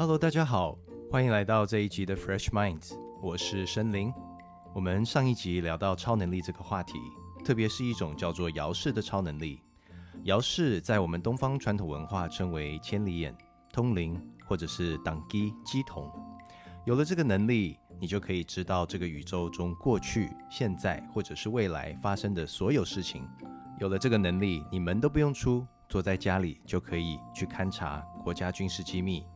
Hello，大家好，欢迎来到这一集的 Fresh Minds，我是申林。我们上一集聊到超能力这个话题，特别是一种叫做遥视的超能力。遥视在我们东方传统文化称为千里眼、通灵，或者是挡机机童。有了这个能力，你就可以知道这个宇宙中过去、现在或者是未来发生的所有事情。有了这个能力，你门都不用出，坐在家里就可以去勘察国家军事机密。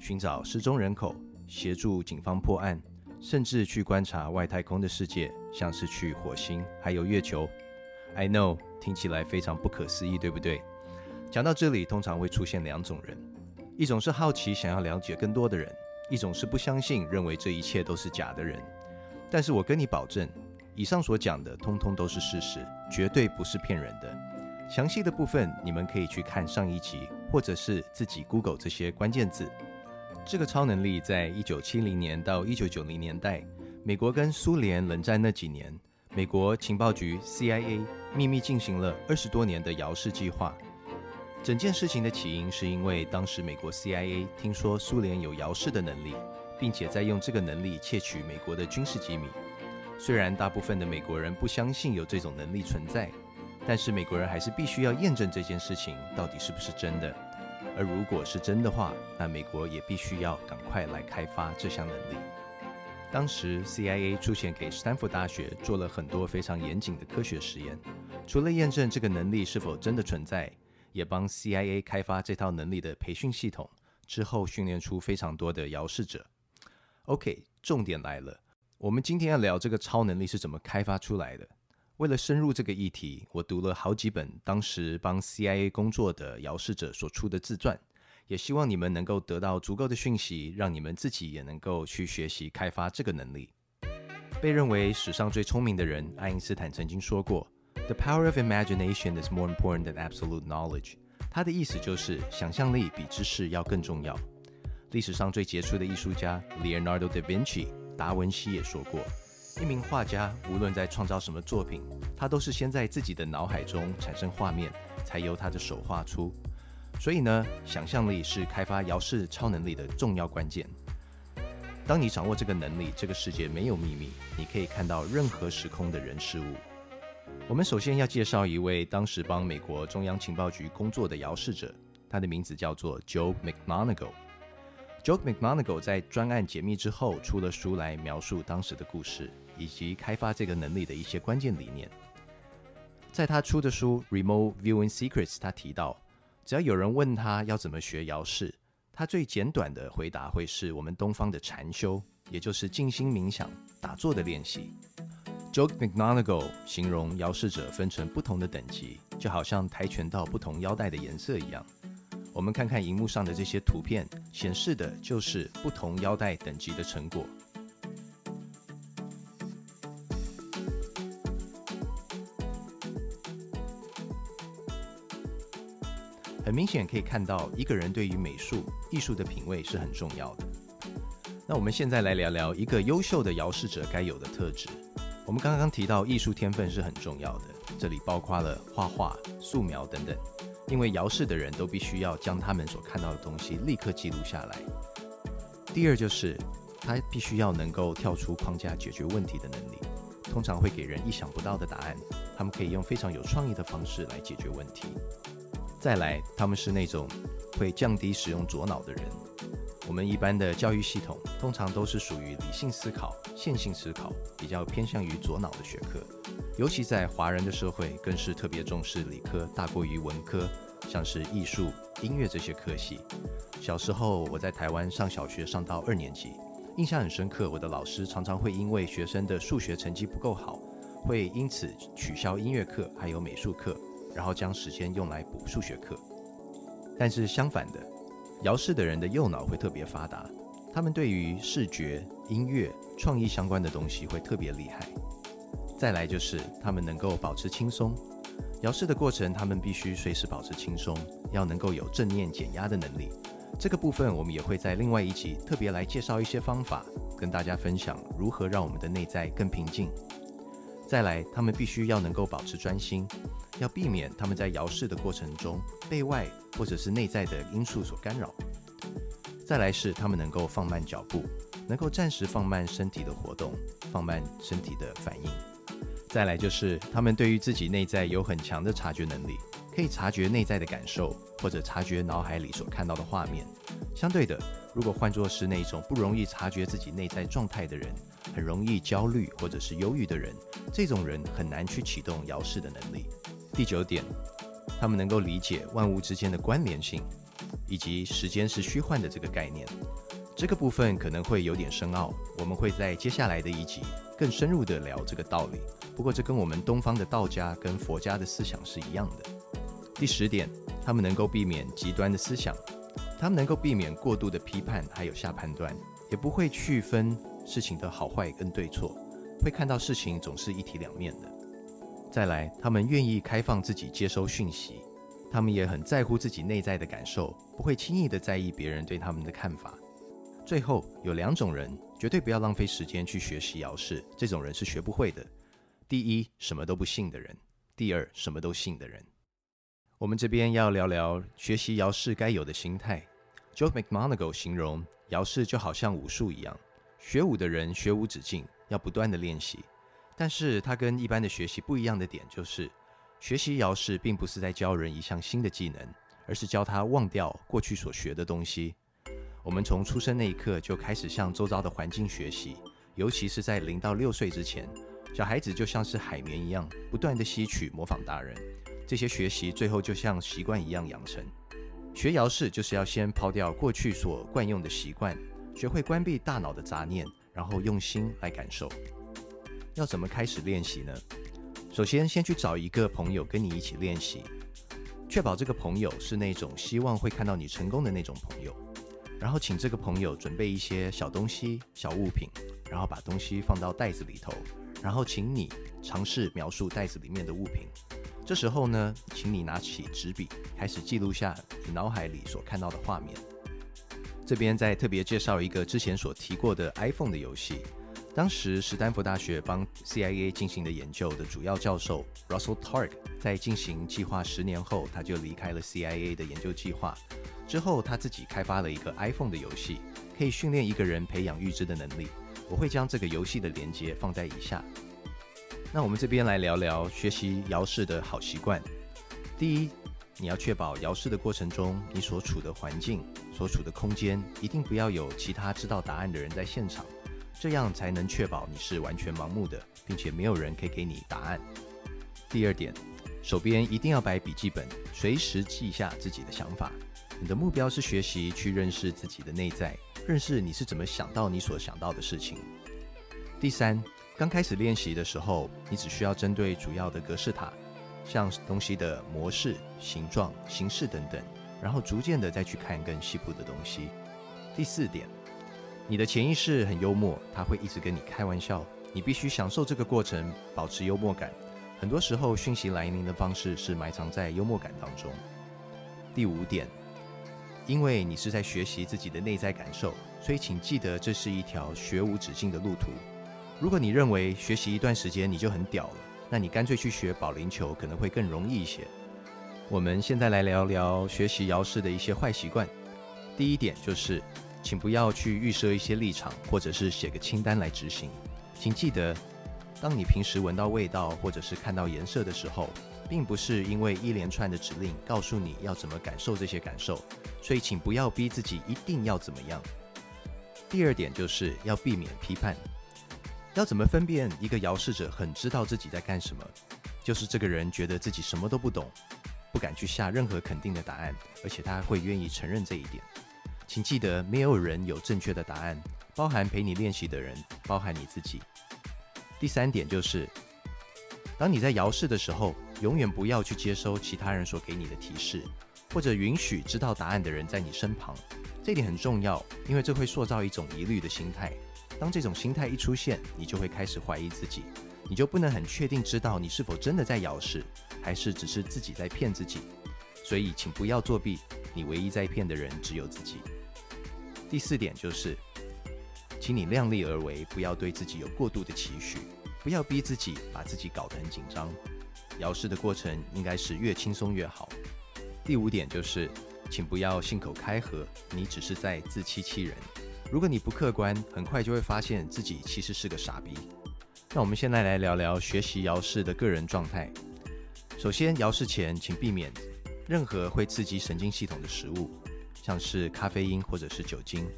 寻找失踪人口，协助警方破案，甚至去观察外太空的世界，像是去火星还有月球。I know，听起来非常不可思议，对不对？讲到这里，通常会出现两种人：一种是好奇想要了解更多的人，一种是不相信，认为这一切都是假的人。但是我跟你保证，以上所讲的通通都是事实，绝对不是骗人的。详细的部分你们可以去看上一集，或者是自己 Google 这些关键字。这个超能力在一九七零年到一九九零年代，美国跟苏联冷战那几年，美国情报局 CIA 秘密进行了二十多年的遥视计划。整件事情的起因是因为当时美国 CIA 听说苏联有遥视的能力，并且在用这个能力窃取美国的军事机密。虽然大部分的美国人不相信有这种能力存在，但是美国人还是必须要验证这件事情到底是不是真的。而如果是真的话，那美国也必须要赶快来开发这项能力。当时 CIA 出钱给斯坦福大学做了很多非常严谨的科学实验，除了验证这个能力是否真的存在，也帮 CIA 开发这套能力的培训系统，之后训练出非常多的遥视者。OK，重点来了，我们今天要聊这个超能力是怎么开发出来的。为了深入这个议题，我读了好几本当时帮 CIA 工作的遥视者所出的自传，也希望你们能够得到足够的讯息，让你们自己也能够去学习开发这个能力。被认为史上最聪明的人，爱因斯坦曾经说过：“The power of imagination is more important than absolute knowledge。”他的意思就是想象力比知识要更重要。历史上最杰出的艺术家 Leonardo da Vinci，达文西也说过。一名画家无论在创造什么作品，他都是先在自己的脑海中产生画面，才由他的手画出。所以呢，想象力是开发遥视超能力的重要关键。当你掌握这个能力，这个世界没有秘密，你可以看到任何时空的人事物。我们首先要介绍一位当时帮美国中央情报局工作的遥视者，他的名字叫做 Joe McMonagle。Joke McMonagle 在专案解密之后，出了书来描述当时的故事，以及开发这个能力的一些关键理念。在他出的书《Remote Viewing Secrets》，他提到，只要有人问他要怎么学遥视，他最简短的回答会是我们东方的禅修，也就是静心冥想、打坐的练习。Joke McMonagle 形容遥视者分成不同的等级，就好像跆拳道不同腰带的颜色一样。我们看看荧幕上的这些图片，显示的就是不同腰带等级的成果。很明显可以看到，一个人对于美术、艺术的品味是很重要的。那我们现在来聊聊一个优秀的摇视者该有的特质。我们刚刚提到艺术天分是很重要的，这里包括了画画、素描等等。因为遥视的人都必须要将他们所看到的东西立刻记录下来。第二就是他必须要能够跳出框架解决问题的能力，通常会给人意想不到的答案。他们可以用非常有创意的方式来解决问题。再来，他们是那种会降低使用左脑的人。我们一般的教育系统通常都是属于理性思考、线性思考，比较偏向于左脑的学科。尤其在华人的社会，更是特别重视理科大过于文科，像是艺术、音乐这些科系。小时候我在台湾上小学，上到二年级，印象很深刻。我的老师常常会因为学生的数学成绩不够好，会因此取消音乐课还有美术课，然后将时间用来补数学课。但是相反的，姚氏的人的右脑会特别发达，他们对于视觉、音乐、创意相关的东西会特别厉害。再来就是他们能够保持轻松，摇视的过程，他们必须随时保持轻松，要能够有正念减压的能力。这个部分我们也会在另外一集特别来介绍一些方法，跟大家分享如何让我们的内在更平静。再来，他们必须要能够保持专心，要避免他们在摇视的过程中被外或者是内在的因素所干扰。再来是他们能够放慢脚步，能够暂时放慢身体的活动，放慢身体的反应。再来就是他们对于自己内在有很强的察觉能力，可以察觉内在的感受，或者察觉脑海里所看到的画面。相对的，如果换作是那种不容易察觉自己内在状态的人，很容易焦虑或者是忧郁的人，这种人很难去启动摇视的能力。第九点，他们能够理解万物之间的关联性，以及时间是虚幻的这个概念。这个部分可能会有点深奥，我们会在接下来的一集更深入的聊这个道理。不过，这跟我们东方的道家跟佛家的思想是一样的。第十点，他们能够避免极端的思想，他们能够避免过度的批判，还有下判断，也不会区分事情的好坏跟对错，会看到事情总是一体两面的。再来，他们愿意开放自己接收讯息，他们也很在乎自己内在的感受，不会轻易的在意别人对他们的看法。最后，有两种人绝对不要浪费时间去学习姚氏，这种人是学不会的。第一，什么都不信的人；第二，什么都信的人。我们这边要聊聊学习姚氏该有的心态。Joe McMonagle 形容姚氏就好像武术一样，学武的人学无止境，要不断的练习。但是他跟一般的学习不一样的点就是，学习姚氏并不是在教人一项新的技能，而是教他忘掉过去所学的东西。我们从出生那一刻就开始向周遭的环境学习，尤其是在零到六岁之前。小孩子就像是海绵一样，不断的吸取、模仿大人。这些学习最后就像习惯一样养成。学摇式就是要先抛掉过去所惯用的习惯，学会关闭大脑的杂念，然后用心来感受。要怎么开始练习呢？首先，先去找一个朋友跟你一起练习，确保这个朋友是那种希望会看到你成功的那种朋友。然后，请这个朋友准备一些小东西、小物品，然后把东西放到袋子里头。然后，请你尝试描述袋子里面的物品。这时候呢，请你拿起纸笔，开始记录下你脑海里所看到的画面。这边再特别介绍一个之前所提过的 iPhone 的游戏。当时，史丹佛大学帮 CIA 进行的研究的主要教授 Russell Targ 在进行计划十年后，他就离开了 CIA 的研究计划。之后，他自己开发了一个 iPhone 的游戏，可以训练一个人培养预知的能力。我会将这个游戏的连接放在以下。那我们这边来聊聊学习摇式的好习惯。第一，你要确保摇式的过程中，你所处的环境、所处的空间一定不要有其他知道答案的人在现场，这样才能确保你是完全盲目的，并且没有人可以给你答案。第二点，手边一定要摆笔记本，随时记下自己的想法。你的目标是学习去认识自己的内在。认识你是怎么想到你所想到的事情。第三，刚开始练习的时候，你只需要针对主要的格式塔，像东西的模式、形状、形式等等，然后逐渐的再去看更细部的东西。第四点，你的潜意识很幽默，他会一直跟你开玩笑，你必须享受这个过程，保持幽默感。很多时候，讯息来临的方式是埋藏在幽默感当中。第五点。因为你是在学习自己的内在感受，所以请记得这是一条学无止境的路途。如果你认为学习一段时间你就很屌了，那你干脆去学保龄球可能会更容易一些。我们现在来聊聊学习摇式的一些坏习惯。第一点就是，请不要去预设一些立场，或者是写个清单来执行。请记得，当你平时闻到味道或者是看到颜色的时候。并不是因为一连串的指令告诉你要怎么感受这些感受，所以请不要逼自己一定要怎么样。第二点就是要避免批判。要怎么分辨一个摇视者很知道自己在干什么？就是这个人觉得自己什么都不懂，不敢去下任何肯定的答案，而且他会愿意承认这一点。请记得，没有人有正确的答案，包含陪你练习的人，包含你自己。第三点就是。当你在摇视的时候，永远不要去接收其他人所给你的提示，或者允许知道答案的人在你身旁。这点很重要，因为这会塑造一种疑虑的心态。当这种心态一出现，你就会开始怀疑自己，你就不能很确定知道你是否真的在摇视，还是只是自己在骗自己。所以，请不要作弊，你唯一在骗的人只有自己。第四点就是，请你量力而为，不要对自己有过度的期许。不要逼自己，把自己搞得很紧张。摇式的过程应该是越轻松越好。第五点就是，请不要信口开河，你只是在自欺欺人。如果你不客观，很快就会发现自己其实是个傻逼。那我们现在来聊聊学习摇式的个人状态。首先，摇式前请避免任何会刺激神经系统的食物，像是咖啡因或者是酒精。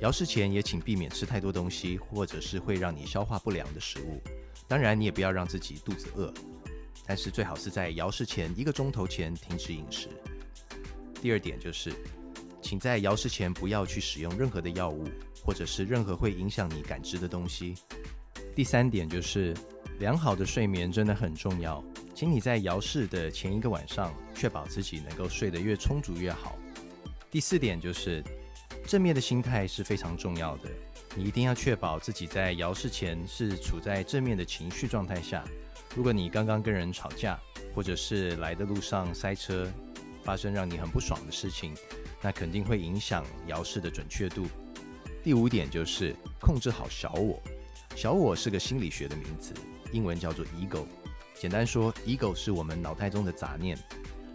摇式前也请避免吃太多东西，或者是会让你消化不良的食物。当然，你也不要让自己肚子饿，但是最好是在摇式前一个钟头前停止饮食。第二点就是，请在摇式前不要去使用任何的药物，或者是任何会影响你感知的东西。第三点就是，良好的睡眠真的很重要，请你在摇式的前一个晚上，确保自己能够睡得越充足越好。第四点就是，正面的心态是非常重要的，你一定要确保自己在摇式前是处在正面的情绪状态下。如果你刚刚跟人吵架，或者是来的路上塞车。发生让你很不爽的事情，那肯定会影响摇式的准确度。第五点就是控制好小我。小我是个心理学的名词，英文叫做 ego。简单说，ego 是我们脑袋中的杂念。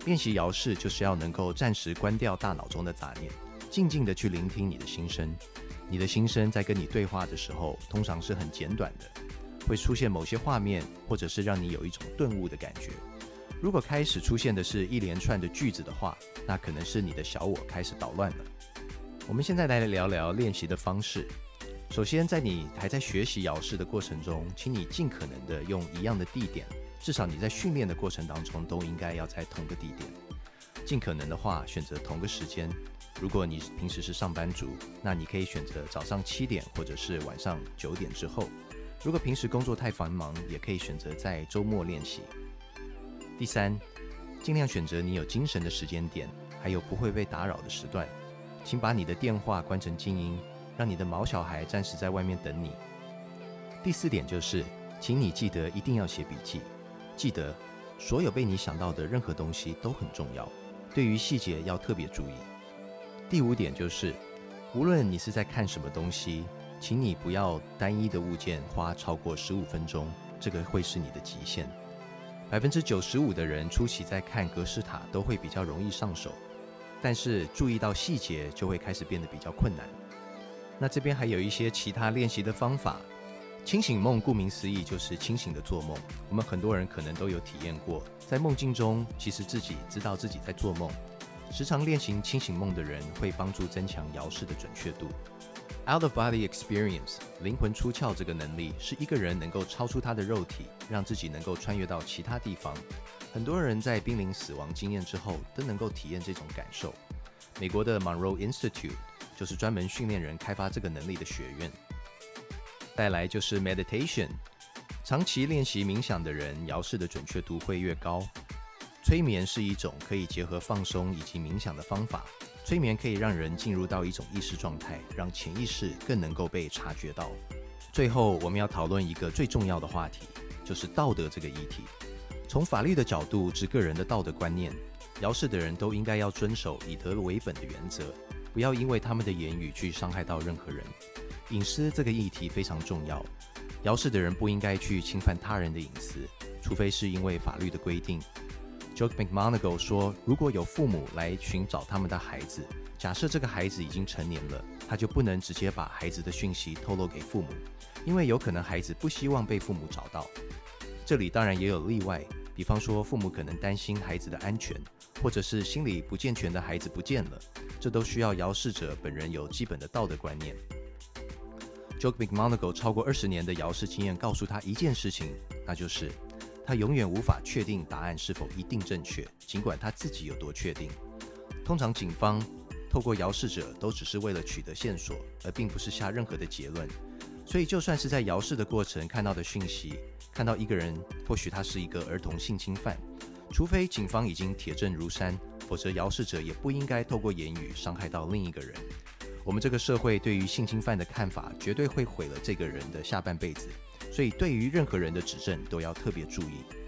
练习摇式就是要能够暂时关掉大脑中的杂念，静静的去聆听你的心声。你的心声在跟你对话的时候，通常是很简短的，会出现某些画面，或者是让你有一种顿悟的感觉。如果开始出现的是一连串的句子的话，那可能是你的小我开始捣乱了。我们现在来聊聊练习的方式。首先，在你还在学习摇式的过程中，请你尽可能的用一样的地点，至少你在训练的过程当中都应该要在同个地点。尽可能的话，选择同个时间。如果你平时是上班族，那你可以选择早上七点或者是晚上九点之后。如果平时工作太繁忙，也可以选择在周末练习。第三，尽量选择你有精神的时间点，还有不会被打扰的时段。请把你的电话关成静音，让你的毛小孩暂时在外面等你。第四点就是，请你记得一定要写笔记。记得，所有被你想到的任何东西都很重要，对于细节要特别注意。第五点就是，无论你是在看什么东西，请你不要单一的物件花超过十五分钟，这个会是你的极限。百分之九十五的人初期在看格式塔都会比较容易上手，但是注意到细节就会开始变得比较困难。那这边还有一些其他练习的方法。清醒梦顾名思义就是清醒的做梦，我们很多人可能都有体验过，在梦境中其实自己知道自己在做梦。时常练习清醒梦的人会帮助增强摇式的准确度。Out of body experience，灵魂出窍这个能力是一个人能够超出他的肉体，让自己能够穿越到其他地方。很多人在濒临死亡经验之后都能够体验这种感受。美国的 Monroe Institute 就是专门训练人开发这个能力的学院。再来就是 meditation，长期练习冥想的人，摇式的准确度会越高。催眠是一种可以结合放松以及冥想的方法。催眠可以让人进入到一种意识状态，让潜意识更能够被察觉到。最后，我们要讨论一个最重要的话题，就是道德这个议题。从法律的角度指个人的道德观念，摇式的人都应该要遵守以德为本的原则，不要因为他们的言语去伤害到任何人。隐私这个议题非常重要，摇式的人不应该去侵犯他人的隐私，除非是因为法律的规定。Joke McMonagle 说：“如果有父母来寻找他们的孩子，假设这个孩子已经成年了，他就不能直接把孩子的讯息透露给父母，因为有可能孩子不希望被父母找到。这里当然也有例外，比方说父母可能担心孩子的安全，或者是心理不健全的孩子不见了，这都需要摇视者本人有基本的道德观念。Joke McMonagle 超过二十年的摇视经验告诉他一件事情，那就是。他永远无法确定答案是否一定正确，尽管他自己有多确定。通常，警方透过摇视者都只是为了取得线索，而并不是下任何的结论。所以，就算是在摇视的过程看到的讯息，看到一个人，或许他是一个儿童性侵犯，除非警方已经铁证如山，否则摇视者也不应该透过言语伤害到另一个人。我们这个社会对于性侵犯的看法，绝对会毁了这个人的下半辈子。所以，对于任何人的指证，都要特别注意。